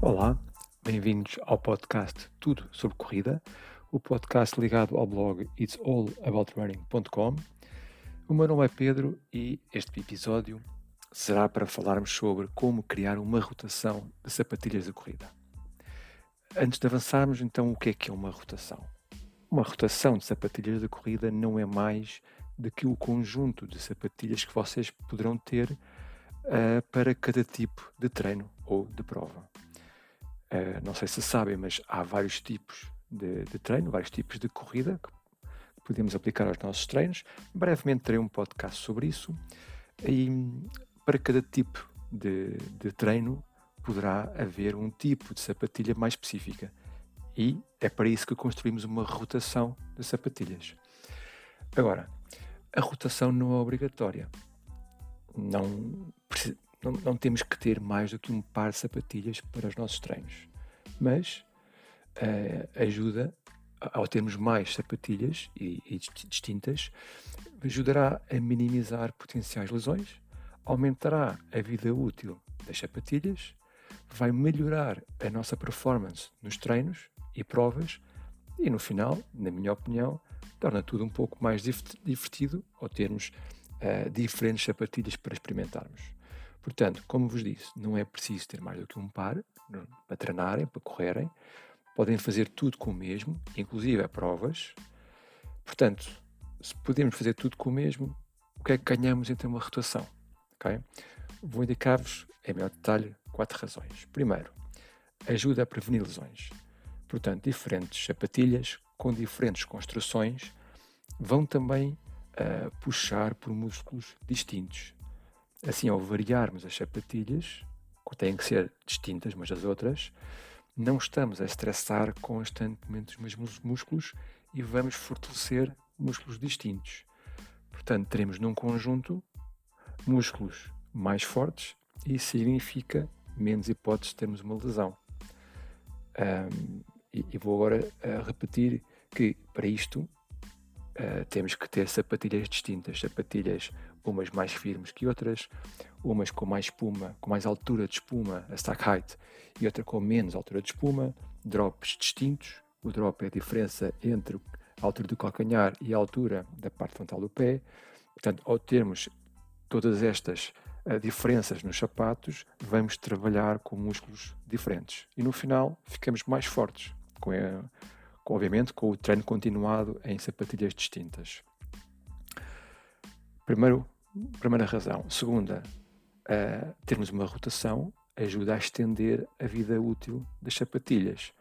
Olá, bem-vindos ao podcast Tudo sobre Corrida, o podcast ligado ao blog it'sallaboutRunning.com. O meu nome é Pedro e este episódio será para falarmos sobre como criar uma rotação de sapatilhas de corrida. Antes de avançarmos, então, o que é que é uma rotação? Uma rotação de sapatilhas de corrida não é mais do que o conjunto de sapatilhas que vocês poderão ter uh, para cada tipo de treino ou de prova. Uh, não sei se sabem, mas há vários tipos de, de, treino, vários tipos de corrida que podemos aplicar aos nossos treinos. Brevemente terei um podcast sobre isso. E para cada tipo de, de treino poderá haver um tipo de sapatilha mais específica. E é para isso que construímos uma rotação de sapatilhas. Agora, a rotação não é obrigatória. Não, não, não, temos que ter mais do que um par de sapatilhas para os nossos treinos. Mas uh, ajuda, ao termos mais sapatilhas e, e distintas, ajudará a minimizar potenciais lesões, aumentará a vida útil das sapatilhas, vai melhorar a nossa performance nos treinos e provas e no final, na minha opinião, torna tudo um pouco mais divertido ao termos uh, diferentes sapatilhas para experimentarmos. Portanto, como vos disse, não é preciso ter mais do que um par para treinarem, para correrem. Podem fazer tudo com o mesmo, inclusive a provas. Portanto, se podemos fazer tudo com o mesmo, o que é que ganhamos entre uma rotação? Okay? Vou indicar-vos, em maior detalhe, quatro razões. Primeiro, ajuda a prevenir lesões. Portanto, diferentes sapatilhas com diferentes construções vão também uh, puxar por músculos distintos. Assim, ao variarmos as sapatilhas, que têm que ser distintas umas das outras, não estamos a estressar constantemente os mesmos músculos e vamos fortalecer músculos distintos. Portanto, teremos num conjunto músculos mais fortes e isso significa menos hipóteses de termos uma lesão. Um, e, e, vou agora uh, repetir que para isto uh, temos que ter sapatilhas distintas, sapatilhas umas mais firmes que outras, umas com mais espuma, com mais altura de espuma, a stack height, e outra com menos altura de espuma, drops distintos. O drop é a diferença entre a altura do calcanhar e a altura da parte frontal do pé. Portanto, ao termos todas estas uh, diferenças nos sapatos, vamos trabalhar com músculos diferentes. E no final, ficamos mais fortes, com, a, com obviamente com o treino continuado em sapatilhas distintas. Primeiro, primeira razão. Segunda, uh, termos uma rotação ajuda a estender a vida útil das sapatilhas.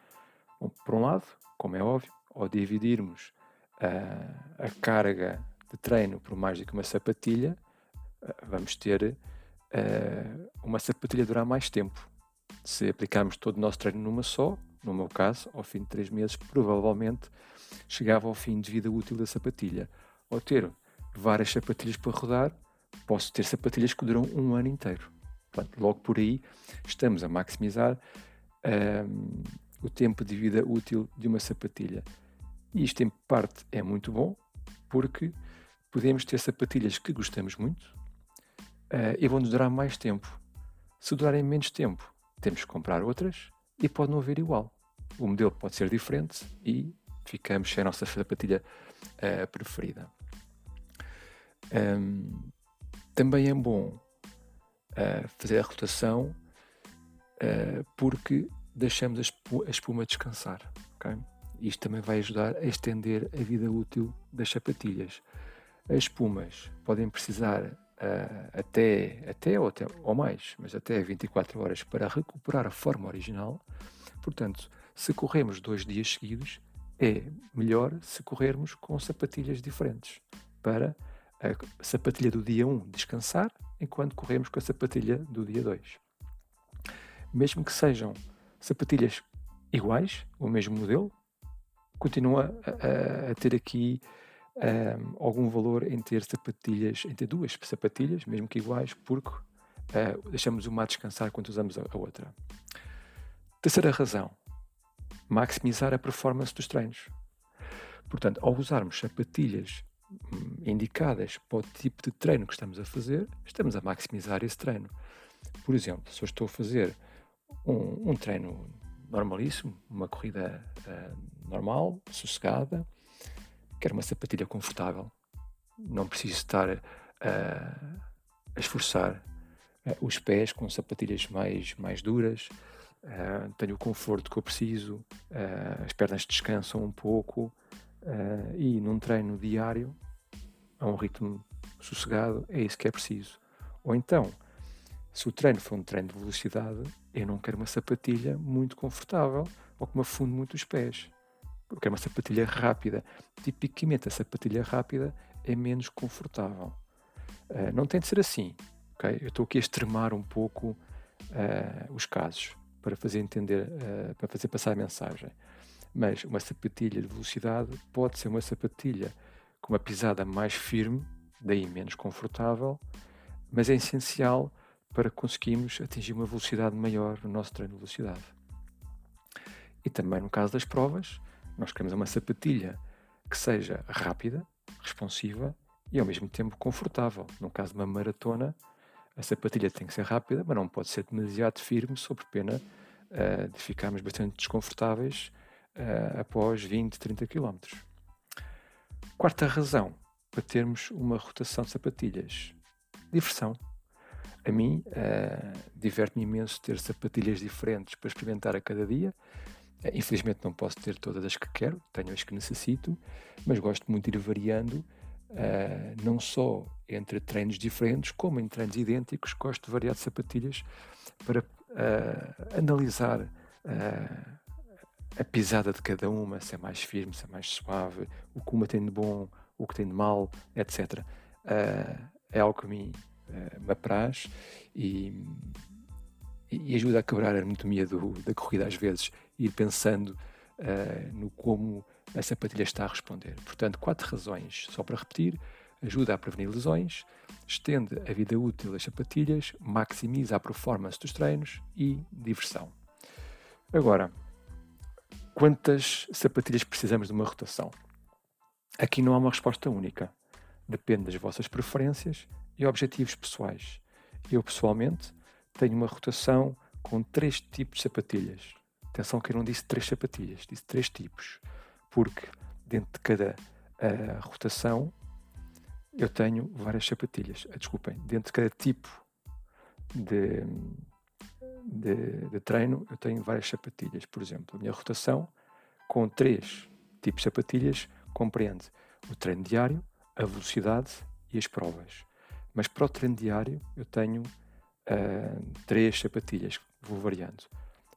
Bom, por um lado, como é óbvio, ao dividirmos uh, a carga de treino por mais do que uma sapatilha, uh, vamos ter uma sapatilha durar mais tempo. Se aplicarmos todo o nosso treino numa só, no meu caso, ao fim de três meses, provavelmente chegava ao fim de vida útil da sapatilha. Ao ter várias sapatilhas para rodar, posso ter sapatilhas que duram um ano inteiro. Portanto, logo por aí estamos a maximizar um, o tempo de vida útil de uma sapatilha. E isto, em parte, é muito bom, porque podemos ter sapatilhas que gostamos muito uh, e vão-nos durar mais tempo. Se durarem menos tempo, temos que comprar outras e pode não haver igual. O modelo pode ser diferente e ficamos sem a nossa sapatilha uh, preferida. Um, também é bom uh, fazer a rotação uh, porque deixamos a, a, espuma descansar. Okay? Isto também vai ajudar a estender a vida útil das sapatilhas. As espumas podem precisar uh, até, até, ou até ou mais, mas até 24 horas para recuperar a forma original. Portanto, se corremos dois dias seguidos, é melhor se corrermos com sapatilhas diferentes para a sapatilha do dia 1 descansar, enquanto corremos com a sapatilha do dia 2. Mesmo que sejam sapatilhas iguais, o mesmo modelo, continua a, a, a ter aqui um, algum valor em ter sapatilhas, em ter duas sapatilhas, mesmo que iguais, porque uh, deixamos uma a descansar quando usamos a, a outra. Terceira razão, maximizar a performance dos treinos. Portanto, ao usarmos sapatilhas indicadas para o tipo de treino que estamos a fazer, estamos a maximizar esse treino. Por exemplo, se eu estou a fazer um, um treino normalíssimo, uma corrida uh, normal, sossegada. Quero uma sapatilha confortável. Não preciso estar uh, a esforçar uh, os pés com sapatilhas mais, mais duras. Tenho o conforto que eu preciso, as pernas descansam um pouco e num treino diário, a um ritmo sossegado, é isso que é preciso. Ou então, se o treino for um treino de velocidade, eu não quero uma sapatilha muito confortável ou que me afunde muito os pés. Eu quero uma sapatilha rápida. Tipicamente, a sapatilha rápida é menos confortável. Uh, não tem de ser assim. Okay? Eu estou aqui a extremar um pouco uh, os casos para fazer entender, uh, para fazer passar a mensagem. Mas uma sapatilha de velocidade pode ser uma sapatilha com uma pisada mais firme, daí menos confortável, mas é essencial para conseguirmos atingir uma velocidade maior no nosso treino de velocidade. E também no caso das provas, nós queremos uma sapatilha que seja rápida, responsiva e ao mesmo tempo confortável. No caso de uma maratona, a sapatilha tem que ser rápida, mas não pode ser demasiado firme, sob pena uh, de ficarmos bastante desconfortáveis uh, após 20, 30 km. Quarta razão para termos uma rotação de sapatilhas: diversão. A mim, uh, diverte-me imenso ter sapatilhas diferentes para experimentar a cada dia. Uh, infelizmente não posso ter todas as que quero, tenho as que necessito, mas gosto muito de ir variando, uh, não só entre treinos diferentes, como em treinos idênticos. Gosto de variar de sapatilhas para analisar a pisada de cada uma, se é mais firme, se é mais suave, o que uma tem de bom, o que tem de mal, etc. é algo que a mim uh, me apraz e, e ajuda a quebrar a anatomia do, da corrida às vezes, ir pensando uh, no como a sapatilha está a responder. Portanto, quatro razões, só para repetir, ajuda a prevenir lesões, estende a vida útil das sapatilhas, maximiza a performance dos treinos e diversão. Agora, quantas sapatilhas precisamos de uma rotação? Aqui não há uma resposta única. Depende das vossas preferências e objetivos pessoais. Eu, pessoalmente, tenho uma rotação com três tipos de sapatilhas. Atenção que eu não disse três sapatilhas, disse três tipos, porque dentro de cada uh, rotação eu tenho várias sapatilhas. Uh, desculpem, dentro de cada tipo de, de, de, treino eu tenho várias sapatilhas. Por exemplo, a minha rotação com três tipos de sapatilhas compreende o treino diário, a velocidade e as provas. Mas para o treino diário eu tenho uh, três sapatilhas que vou variando.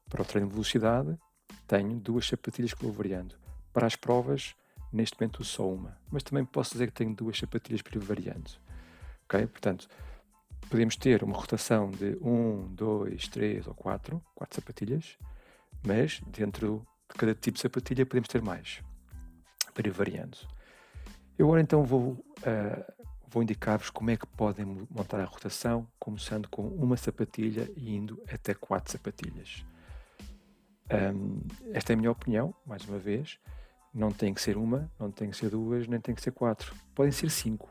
Para o treino de velocidade tenho duas sapatilhas que vou variando. Para as provas, neste momento só uma. Mas também posso dizer que tenho duas sapatilhas para ir variando. Ok? Portanto, podemos ter uma rotação de um, dois, três ou quatro, quatro sapatilhas, mas dentro de cada tipo de sapatilha podemos ter mais para ir variando. Eu agora então vou uh, vou indicar-vos como é que podem montar a rotação, começando com uma sapatilha e indo até quatro sapatilhas. Um, esta é a minha opinião, mais uma vez. Não tem que ser uma, não tem que ser duas, nem tem que ser quatro. Podem ser cinco.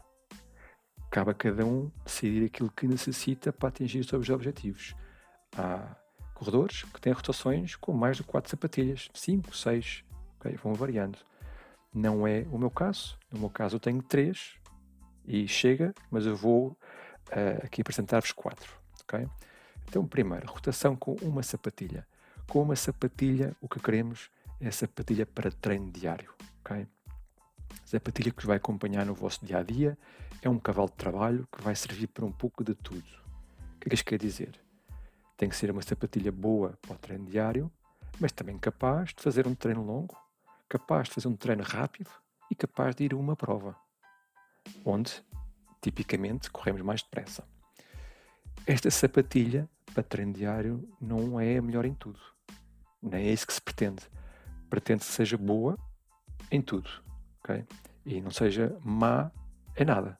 Cabe a cada um decidir aquilo que necessita para atingir os seus objetivos. Há corredores que têm rotações com mais de quatro sapatilhas, cinco, seis, okay? vão variando. Não é o meu caso. No meu caso, eu tenho três, e chega, mas eu vou uh, aqui apresentar-vos quatro. Okay? Então, primeiro, rotação com uma sapatilha. Com uma sapatilha, o que queremos é a sapatilha para treino diário. Okay? Sapatilha que vos vai acompanhar no vosso dia a dia, é um cavalo de trabalho que vai servir para um pouco de tudo. O que é que isto quer dizer? Tem que ser uma sapatilha boa para o treino diário, mas também capaz de fazer um treino longo, capaz de fazer um treino rápido e capaz de ir a uma prova onde tipicamente corremos mais depressa. Esta sapatilha para treino diário não é a melhor em tudo. Nem é isso que se pretende. Pretende que seja boa em tudo. Okay? E não seja má em nada.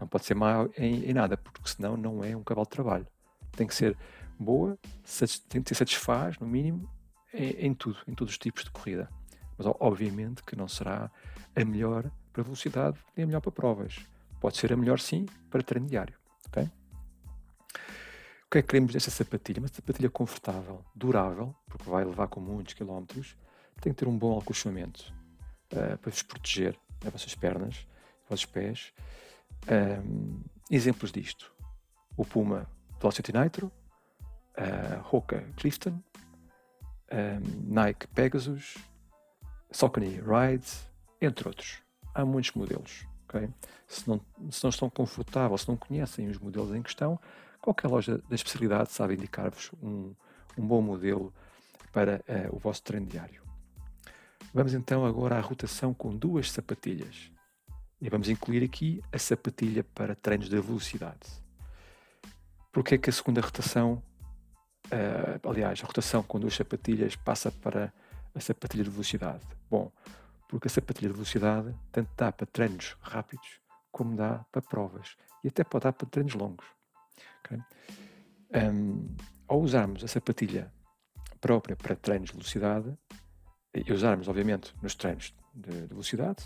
Não pode ser má em, em nada, porque senão não é um cavalo de trabalho. Tem que ser boa, tem que ser satisfaz, no mínimo, em, em tudo, em todos os tipos de corrida. Mas obviamente que não será a melhor para velocidade e a melhor para provas. Pode ser a melhor sim para treino diário. Okay? que é que queremos desta sapatilha? Uma sapatilha confortável, durável, porque vai levar com muitos quilómetros, tem que ter um bom acolchoamento uh, para vos proteger as vossas pernas, os vossos pés. Um, exemplos disto: o Puma Velocity Nitro, a Hoka Clifton, um, Nike Pegasus, Saucony Rides, entre outros. Há muitos modelos. Okay? Se, não, se não estão confortáveis, se não conhecem os modelos em questão, qualquer loja da especialidade sabe indicar-vos um, um, bom modelo para uh, o vosso treino diário. Vamos então agora à rotação com duas sapatilhas. E vamos incluir aqui a sapatilha para treinos de velocidade. Porque é que a segunda rotação, uh, aliás, a rotação com duas sapatilhas passa para a sapatilha de velocidade? Bom, porque a sapatilha de velocidade tanto dá para treinos rápidos como dá para provas e até pode dar para treinos longos. Okay? Um, ao usarmos a sapatilha própria para treinos de velocidade e usarmos, obviamente, nos treinos de, de velocidade,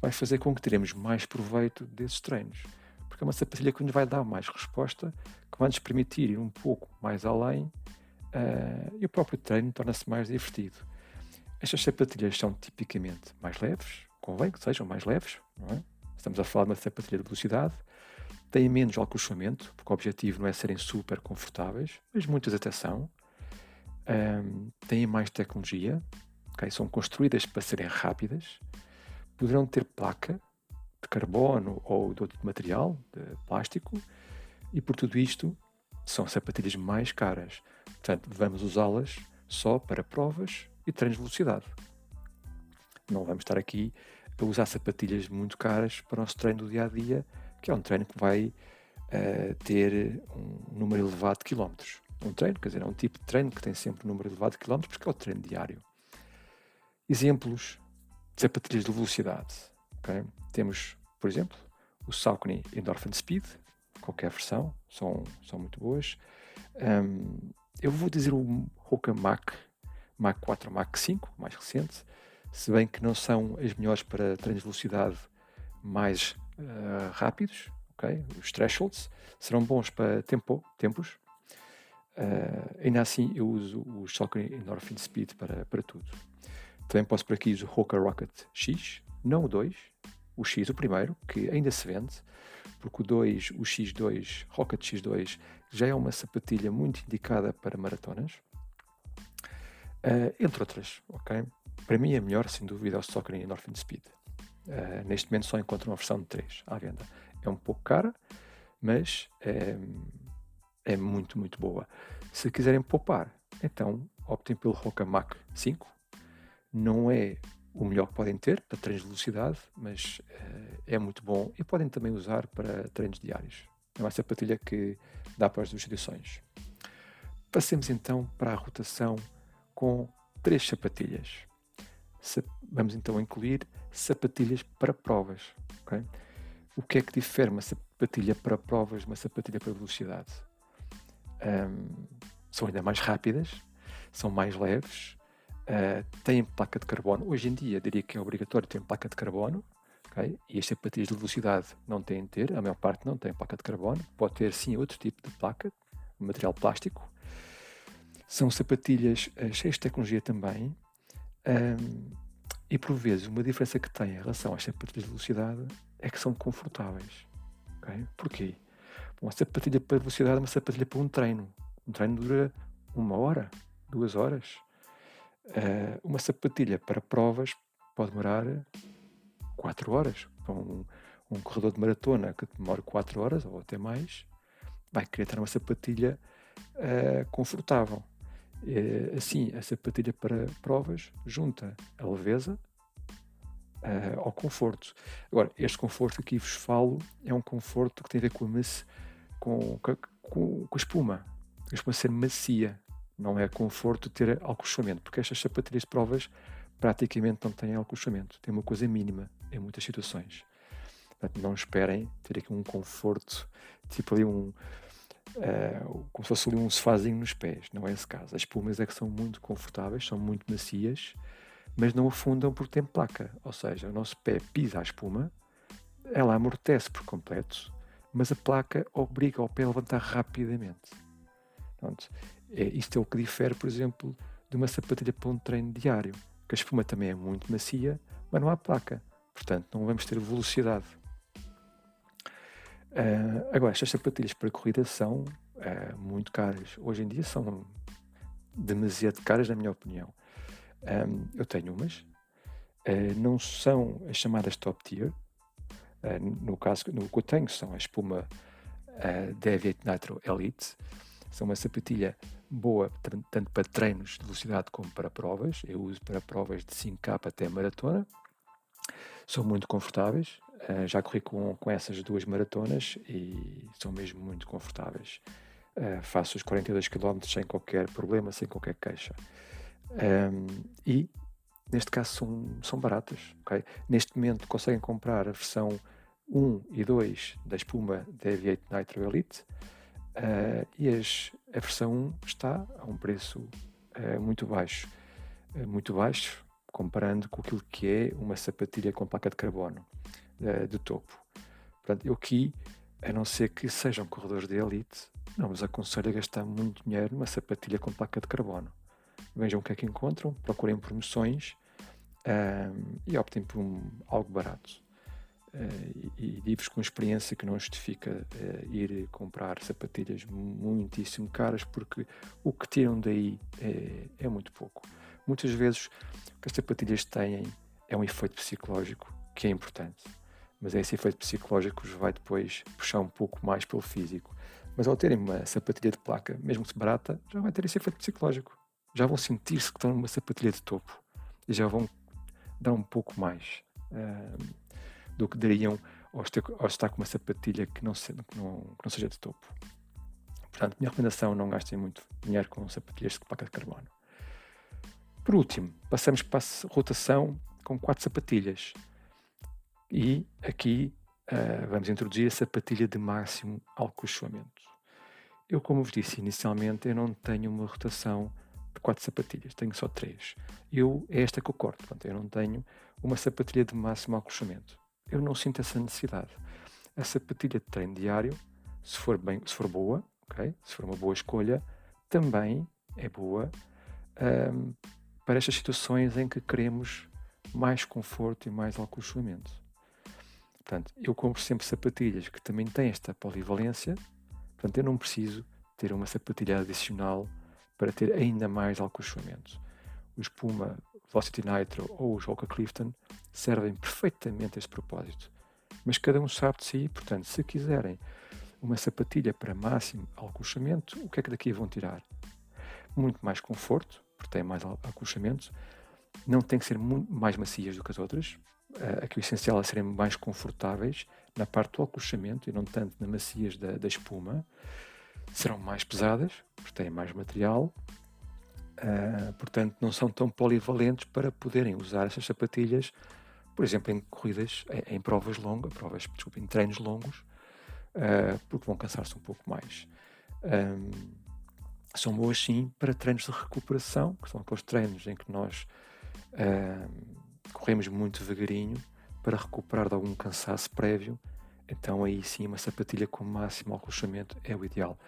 vai fazer com que teremos mais proveito desses treinos. Porque é uma sapatilha que nos vai dar mais resposta, que vai nos permitir ir um pouco mais além uh, e o próprio treino torna-se mais divertido. Estas sapatilhas são tipicamente mais leves, convém que sejam mais leves, é? estamos a falar de uma sapatilha de velocidade, têm menos acolchoamento, porque o objetivo não é serem super confortáveis, mas muitas até são, um, têm mais tecnologia, okay? são construídas para serem rápidas, poderão ter placa de carbono ou de outro material, de plástico, e por tudo isto são sapatilhas mais caras. Portanto, vamos usá-las só para provas e treinos de velocidade. Não vamos estar aqui a usar sapatilhas muito caras para o nosso treino do dia a dia, que é um treino que vai uh, ter um número elevado de quilómetros. Um treino, quer dizer, é um tipo de treino que tem sempre um número elevado de quilómetros, porque é o treino diário. Exemplos de sapatilhas de velocidade. Okay? Temos, por exemplo, o Saucony Endorphin Speed, qualquer versão, são, são muito boas. Um, eu vou dizer o Hoka Mach Mach 4 ou Mach 5, mais recente, se bem que não são as melhores para treinos de velocidade mais uh, rápidos, okay? os thresholds, serão bons para tempo, tempos. Uh, ainda assim, eu uso o Saucony Endorphin Speed para, para tudo. Também posso por aqui o Hoka Rocket X, não o 2, o X, o primeiro, que ainda se vende, porque o 2, o X2, Rocket X2, já é uma sapatilha muito indicada para maratonas. Uh, entre outras, ok? Para mim, a melhor, sem dúvida, é o Saucony Endorphin Speed. Uh, neste momento só encontro uma versão de 3 à venda. É um pouco cara, mas é, é muito, muito boa. Se quiserem poupar, então optem pelo Roca Mach 5. Não é o melhor que podem ter para treinos de velocidade, mas uh, é muito bom e podem também usar para treinos diários. É uma sapatilha que dá para as duas direções. Passemos então para a rotação com três sapatilhas. Vamos então incluir sapatilhas para provas. Okay? O que é que difere uma sapatilha para provas de uma sapatilha para velocidade? Um, são ainda mais rápidas, são mais leves, uh, têm placa de carbono. Hoje em dia diria que é obrigatório ter placa de carbono, okay? e as sapatilhas de velocidade não têm de ter, a maior parte não tem placa de carbono, pode ter sim outro tipo de placa, material plástico, são sapatilhas uh, cheias de tecnologia também. Um, e por vezes uma diferença que tem em relação às sapatilhas de velocidade é que são confortáveis. Okay? Porquê? Uma sapatilha para velocidade é uma sapatilha para um treino. Um treino dura uma hora, duas horas. Uh, uma sapatilha para provas pode demorar quatro horas. Para um, um corredor de maratona que demora quatro horas ou até mais, vai querer ter uma sapatilha uh, confortável. É, assim, a sapatilha para provas junta a leveza uh, ao conforto. Agora, este conforto que vos falo é um conforto que tem a ver com a, com, com, com, a espuma. A espuma ser macia, não é conforto ter alcochamento, porque estas sapatilhas de provas praticamente não têm alcochamento, tem uma coisa mínima em muitas situações. Portanto, não esperem ter aqui um conforto, tipo ali um, uh, como se fosse ali um sofazinho nos pés, não é esse caso. As espumas é que são muito confortáveis, são muito macias, mas não afundam porque tem placa, ou seja, o nosso pé pisa a espuma, ela amortece por completo, mas a placa obriga o pé a levantar rapidamente. Pronto. É, isto é o que difere, por exemplo, de uma sapatilha para um treino diário, que a espuma também é muito macia, mas não há placa. Portanto, não vamos ter velocidade. Uh, agora, estas sapatilhas para corrida são uh, muito caras. Hoje em dia são demasiado caras, na minha opinião. Um, eu tenho umas, uh, não são as chamadas top tier. no caso, no que eu tenho, são a espuma uh, Deviate Nitro Elite. São uma sapatilha boa tanto para treinos de velocidade como para provas. Eu uso para provas de 5K até maratona. São muito confortáveis. Uh, já corri com, com essas duas maratonas e são mesmo muito confortáveis. Uh, faço os 42 km sem qualquer problema, sem qualquer queixa. Um, e neste caso são, são baratas. Okay? Neste momento conseguem comprar a versão 1 e 2 da espuma Deviate Nitro Elite uh, e as, a versão 1 está a um preço uh, muito baixo. Uh, muito baixo comparando com aquilo que é uma sapatilha com placa de carbono de topo. Portanto, eu aqui, a não ser que sejam corredores de elite, não vos aconselho a gastar muito dinheiro numa sapatilha com placa de carbono. Vejam o que é que encontram, procurem promoções e optem por um, algo barato. Uh, e, digo-vos com experiência que não justifica uh, ir comprar sapatilhas muitíssimo caras porque o que tiram daí é, é, muito pouco. Muitas vezes o que as sapatilhas têm é um efeito psicológico que é importante, mas esse efeito psicológico os vai depois puxar um pouco mais pelo físico. Mas ao terem uma sapatilha de placa, mesmo que barata, já vai ter esse efeito psicológico. Já vão sentir-se que estão numa sapatilha de topo e já vão dar um pouco mais. Uh, do que dariam ao estar, ao estar com uma sapatilha que não, se, que, não, que não seja de topo. Portanto, minha recomendação não gastem muito dinheiro com sapatilhas de placa de carbono. Por último, passamos para a rotação com quatro sapatilhas. E aqui uh, vamos introduzir a sapatilha de máximo alcochoamento. Eu, como vos disse inicialmente, eu não tenho uma rotação de quatro sapatilhas, tenho só três. Eu, é esta que eu corto, portanto, eu não tenho uma sapatilha de máximo alcochoamento eu não sinto essa necessidade. A sapatilha de treino diário, se for, bem, se for boa, okay? se for uma boa escolha, também é boa um, para estas situações em que queremos mais conforto e mais acolchoamento. Portanto, eu compro sempre sapatilhas que também têm esta polivalência, portanto, eu não preciso ter uma sapatilha adicional para ter ainda mais acolchoamento. O espuma Velocity Nitro ou os Hoka Clifton servem perfeitamente a este propósito. Mas cada um sabe de si, portanto, se quiserem uma sapatilha para máximo acolchamento, o que é que daqui vão tirar? Muito mais conforto, porque tem mais acolchamento, não tem que ser muito mais macias do que as outras. Aqui o essencial é serem mais confortáveis na parte do acolchamento e não tanto na macias da, da espuma. Serão mais pesadas, porque têm mais material Uh, portanto, não são tão polivalentes para poderem usar essas sapatilhas, por exemplo, em corridas, em, em provas longas, provas, desculpa, em treinos longos, uh, porque vão cansar-se um pouco mais. Um, são boas sim para treinos de recuperação, que são aqueles treinos em que nós corremos muito devagarinho para recuperar de algum cansaço prévio. Então aí sim uma sapatilha com máximo acolchamento é o ideal.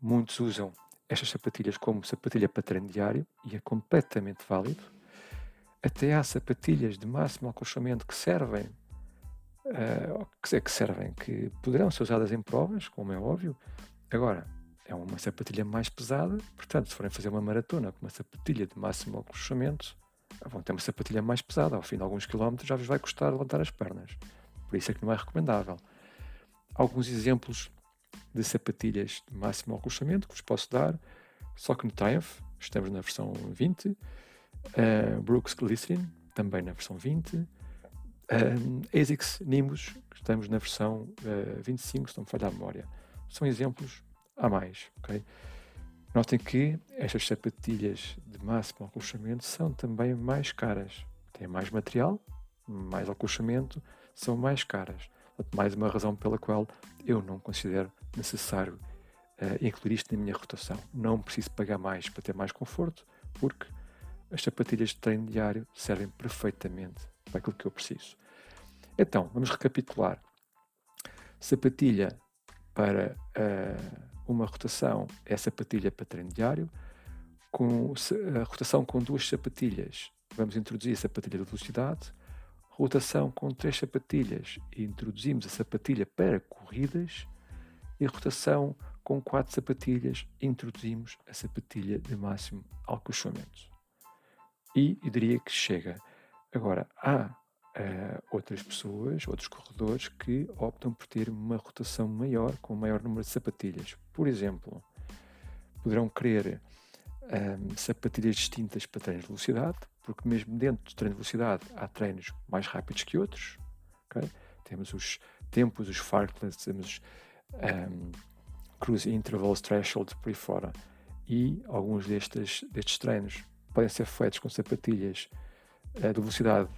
Muitos usam estas sapatilhas como sapatilha para treino diário e é completamente válido. Até há sapatilhas de máximo acolchamento que servem, uh, que, que servem, que poderão ser usadas em provas, como é óbvio. Agora, é uma sapatilha mais pesada, portanto, se forem fazer uma maratona com uma sapatilha de máximo acolchamento, vão ter uma sapatilha mais pesada. Ao fim de alguns quilómetros já vos vai custar levantar as pernas. Por isso é que não é recomendável. Alguns exemplos de sapatilhas de máximo acolchamento que vos posso dar. Saucony Triumph, estamos na versão 20. Uh, eh, Brooks Glycerin, também na versão 20. Um, eh, ASICS Nimbus, estamos na versão uh, 25, se não me falha a memória. São exemplos a mais, ok? Notem que estas sapatilhas de máximo acolchamento são também mais caras. Têm mais material, mais acolchamento, são mais caras. mais uma razão pela qual eu não considero necessário uh, incluir isto na minha rotação. Não preciso pagar mais para ter mais conforto, porque as sapatilhas de treino diário servem perfeitamente para aquilo que eu preciso. Então, vamos recapitular. Sapatilha para uh, uma rotação é sapatilha para treino diário, com a rotação com duas sapatilhas, vamos introduzir a sapatilha de velocidade, rotação com três sapatilhas, introduzimos a sapatilha para corridas, e rotação com quatro sapatilhas, introduzimos a sapatilha de máximo alcochamento. E eu diria que chega. Agora, há uh, outras pessoas, outros corredores, que optam por ter uma rotação maior, com um maior número de sapatilhas. Por exemplo, poderão querer um, ehm, sapatilhas distintas para treinos de velocidade, porque mesmo dentro do treino de velocidade há treinos mais rápidos que outros. Okay? Temos os tempos, os fartleks, temos um, cruise intervals threshold por aí fora. E alguns destes, destes treinos podem ser feitos com sapatilhas uh, de velocidade,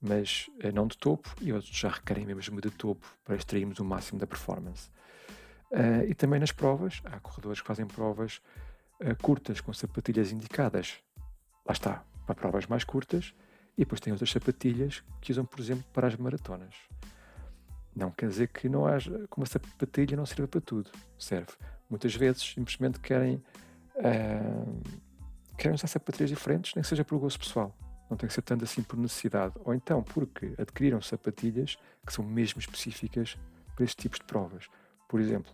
mas uh, não de topo, e outros já requerem mesmo de topo para extrairmos o máximo da performance. Uh, e também nas provas, há corredores que fazem provas curtas com sapatilhas indicadas. Lá está, para provas mais curtas, e depois tem outras sapatilhas que usam, por exemplo, para as maratonas. Não quer dizer que não haja, uma sapatilha não sirva para tudo. Serve. Muitas vezes simplesmente querem, uh, querem usar sapatilhas diferentes, nem que seja por gosto pessoal. Não tem que ser tanto assim por necessidade. Ou então porque adquiriram sapatilhas que são mesmo específicas para estes tipos de provas. Por exemplo,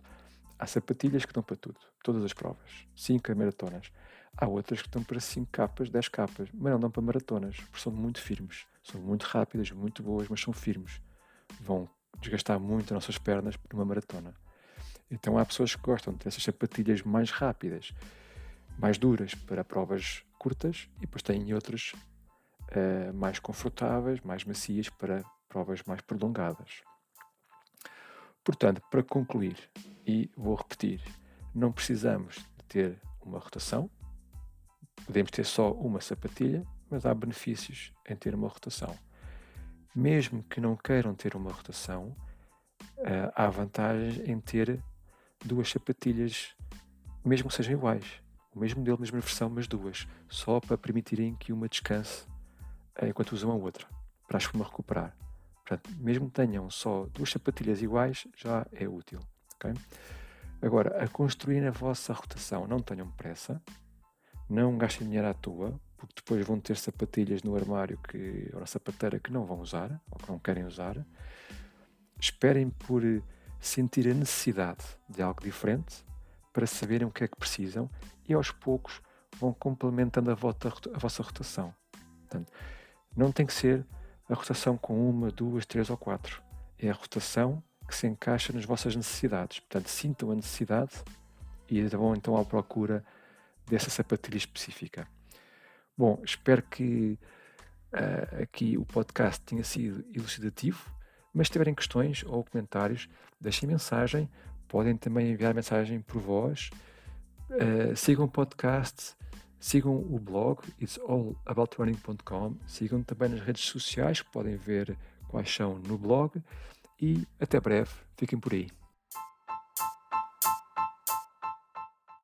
há sapatilhas que estão para tudo, todas as provas, 5 maratonas. Há outras que estão para 5 capas, 10 capas, mas não dão para maratonas, porque são muito firmes, são muito rápidas, muito boas, mas são firmes. Vão desgastar muito as nossas pernas numa maratona. Então há pessoas que gostam dessas sapatilhas mais rápidas, mais duras para provas curtas e depois têm outras uh, mais confortáveis, mais macias para provas mais prolongadas. Portanto, para concluir, e vou repetir, não precisamos de ter uma rotação, podemos ter só uma sapatilha, mas há benefícios em ter uma rotação mesmo que não queiram ter uma rotação, uh, há vantagem em ter duas sapatilhas, mesmo que sejam iguais. O mesmo modelo, a mesma versão, mas duas, só para permitirem que uma descanse uh, enquanto usam a outra, para a espuma recuperar. Portanto, mesmo que tenham só duas sapatilhas iguais, já é útil. Okay? Agora, a construir a vossa rotação, não tenham pressa, não gastem dinheiro à toa, porque depois vão ter sapatilhas no armário que, ou sapateira que não vão usar, ou que não querem usar. Esperem por sentir a necessidade de algo diferente para saberem o que é que precisam e aos poucos vão complementando a, volta, a vossa rotação. Portanto, não tem que ser a rotação com uma, duas, três ou quatro. É a rotação que se encaixa nas vossas necessidades. Portanto, sintam a necessidade e vão então à procura dessa sapatilha específica. Bom, espero que uh, aqui o podcast tenha sido elucidativo, mas se tiverem questões ou comentários, deixem mensagem, podem também enviar mensagem por voz, uh, sigam o podcast, sigam o blog it'sallaboutRunning.com, sigam também nas redes sociais, podem ver quais são no blog. E até breve, fiquem por aí.